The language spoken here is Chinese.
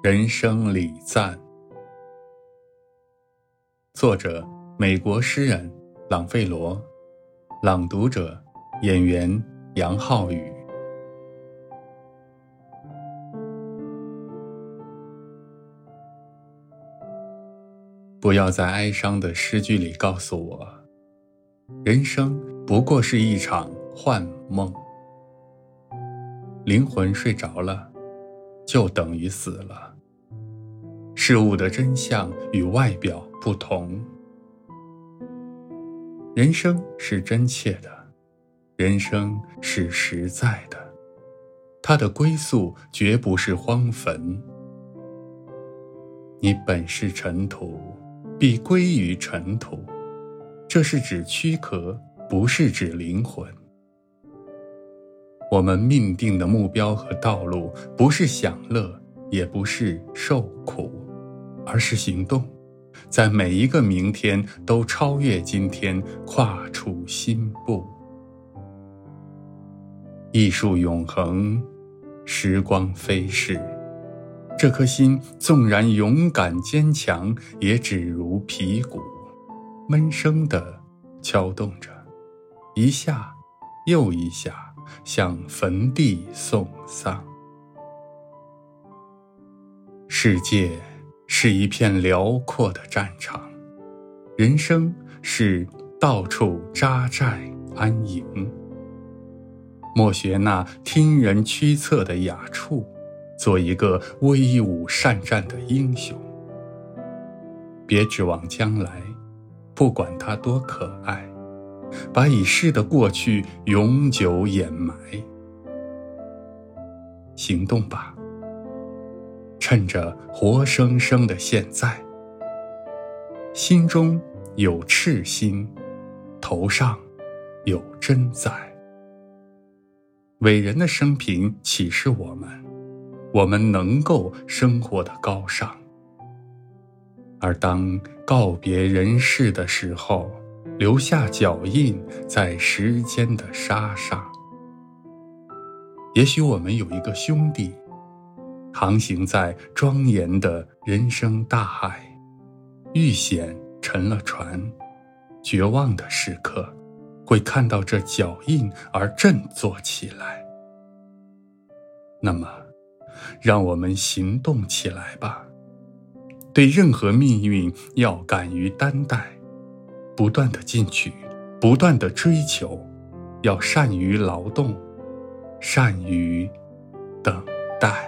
人生礼赞，作者：美国诗人朗费罗，朗读者：演员杨浩宇。不要在哀伤的诗句里告诉我，人生不过是一场幻梦，灵魂睡着了，就等于死了。事物的真相与外表不同。人生是真切的，人生是实在的，它的归宿绝不是荒坟。你本是尘土，必归于尘土。这是指躯壳，不是指灵魂。我们命定的目标和道路，不是享乐，也不是受苦。而是行动，在每一个明天都超越今天，跨出新步。艺术永恒，时光飞逝，这颗心纵然勇敢坚强，也只如皮鼓，闷声的敲动着，一下又一下，向坟地送丧。世界。是一片辽阔的战场，人生是到处扎寨安营。莫学那听人驱策的雅处，做一个威武善战的英雄。别指望将来，不管它多可爱，把已逝的过去永久掩埋。行动吧。趁着活生生的现在，心中有赤心，头上有真在。伟人的生平启示我们，我们能够生活的高尚。而当告别人世的时候，留下脚印在时间的沙上。也许我们有一个兄弟。航行在庄严的人生大海，遇险沉了船，绝望的时刻，会看到这脚印而振作起来。那么，让我们行动起来吧！对任何命运要敢于担待，不断的进取，不断的追求，要善于劳动，善于等待。